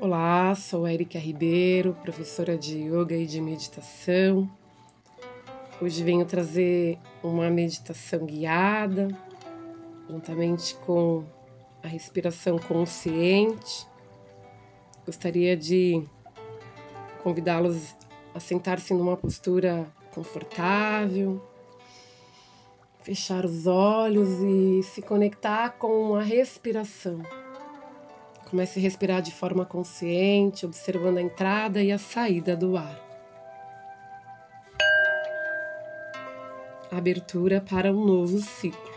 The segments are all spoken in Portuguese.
Olá, sou Erika Ribeiro, professora de yoga e de meditação. Hoje venho trazer uma meditação guiada, juntamente com a respiração consciente. Gostaria de convidá-los a sentar-se numa postura confortável, fechar os olhos e se conectar com a respiração. Comece a respirar de forma consciente, observando a entrada e a saída do ar. Abertura para um novo ciclo.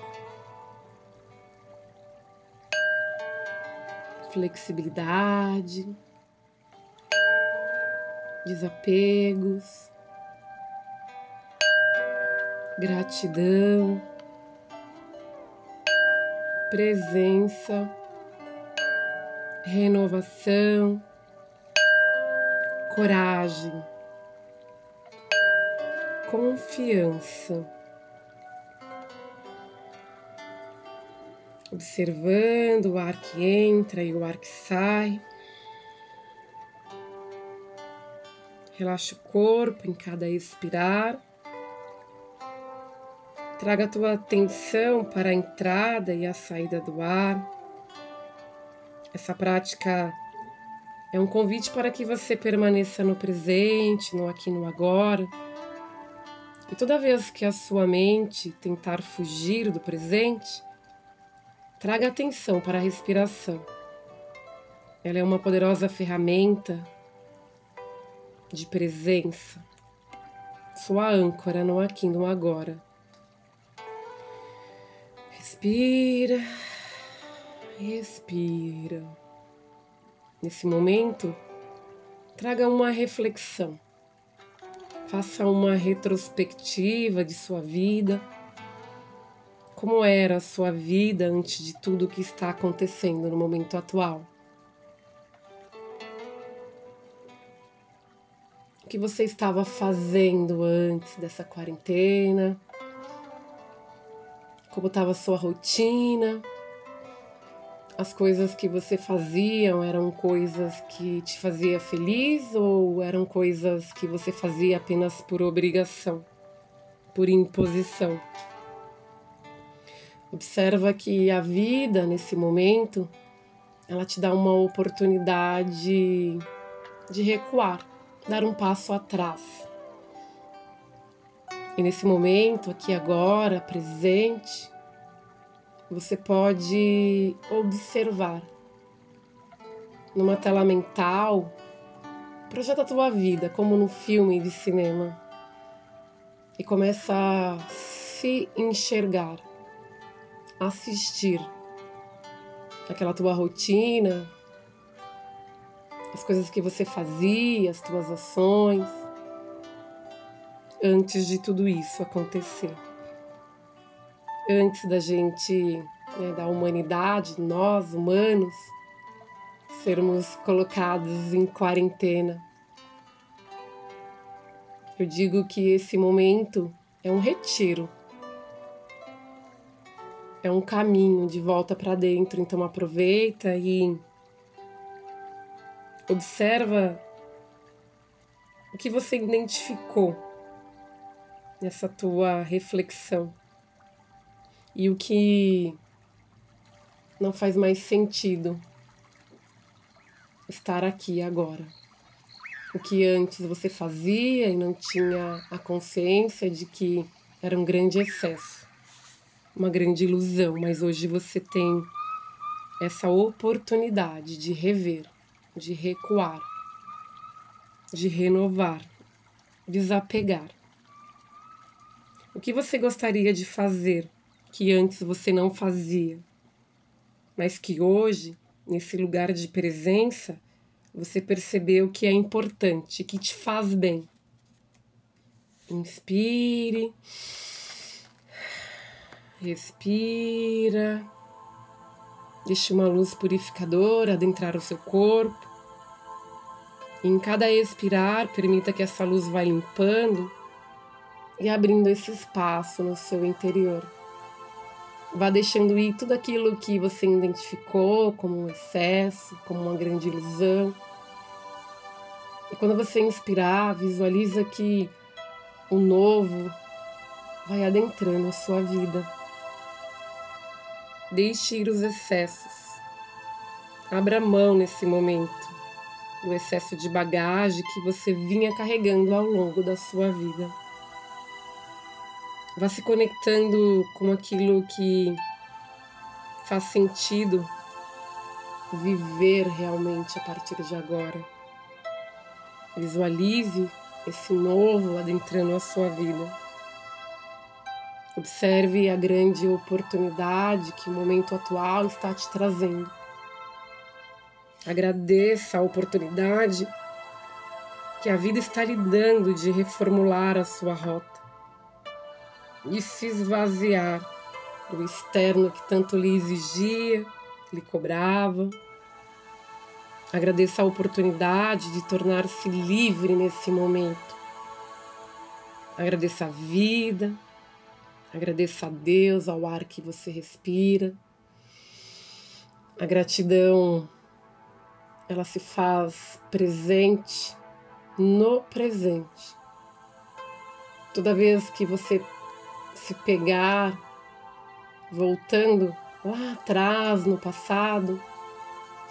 Flexibilidade, desapegos, gratidão, presença renovação, coragem, confiança. Observando o ar que entra e o ar que sai. Relaxa o corpo em cada expirar. Traga a tua atenção para a entrada e a saída do ar. Essa prática é um convite para que você permaneça no presente, no aqui no agora. E toda vez que a sua mente tentar fugir do presente, traga atenção para a respiração. Ela é uma poderosa ferramenta de presença, sua âncora no aqui no agora. Respira. Respira. Nesse momento, traga uma reflexão. Faça uma retrospectiva de sua vida. Como era a sua vida antes de tudo o que está acontecendo no momento atual? O que você estava fazendo antes dessa quarentena? Como estava a sua rotina? As coisas que você faziam eram coisas que te fazia feliz ou eram coisas que você fazia apenas por obrigação, por imposição? Observa que a vida nesse momento ela te dá uma oportunidade de recuar, dar um passo atrás. E nesse momento, aqui agora, presente, você pode observar numa tela mental, projeta a tua vida como no filme de cinema e começa a se enxergar, assistir aquela tua rotina, as coisas que você fazia, as tuas ações, antes de tudo isso acontecer antes da gente, né, da humanidade, nós humanos, sermos colocados em quarentena. Eu digo que esse momento é um retiro, é um caminho de volta para dentro. Então aproveita e observa o que você identificou nessa tua reflexão e o que não faz mais sentido estar aqui agora. O que antes você fazia e não tinha a consciência de que era um grande excesso, uma grande ilusão, mas hoje você tem essa oportunidade de rever, de recuar, de renovar, desapegar. O que você gostaria de fazer que antes você não fazia, mas que hoje, nesse lugar de presença, você percebeu que é importante, que te faz bem. Inspire, respira, deixe uma luz purificadora adentrar o seu corpo. E em cada expirar, permita que essa luz vá limpando e abrindo esse espaço no seu interior. Vá deixando ir tudo aquilo que você identificou como um excesso, como uma grande ilusão. E quando você inspirar, visualiza que o novo vai adentrando a sua vida. Deixe ir os excessos. Abra mão nesse momento do excesso de bagagem que você vinha carregando ao longo da sua vida. Vá se conectando com aquilo que faz sentido viver realmente a partir de agora. Visualize esse novo adentrando a sua vida. Observe a grande oportunidade que o momento atual está te trazendo. Agradeça a oportunidade que a vida está lhe dando de reformular a sua rota e se esvaziar do externo que tanto lhe exigia, lhe cobrava. Agradeça a oportunidade de tornar-se livre nesse momento. Agradeça a vida, agradeça a Deus, ao ar que você respira. A gratidão ela se faz presente no presente. Toda vez que você se pegar voltando lá atrás no passado,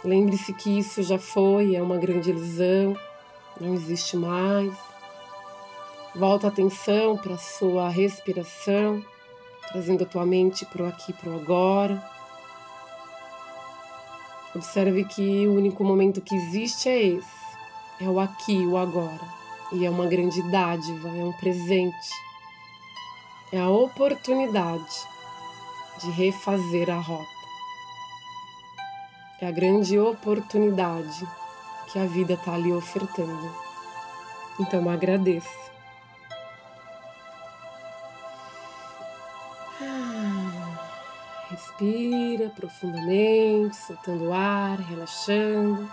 lembre-se que isso já foi, é uma grande ilusão, não existe mais. Volta a atenção para a sua respiração, trazendo a tua mente para o aqui para o agora Observe que o único momento que existe é esse, é o aqui, o agora. E é uma grande dádiva, é um presente, é a oportunidade de refazer a rota. É a grande oportunidade que a vida está lhe ofertando. Então agradeça. Respira profundamente, soltando o ar, relaxando.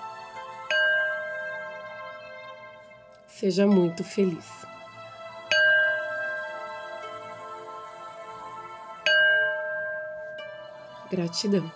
Seja muito feliz. Gratidão.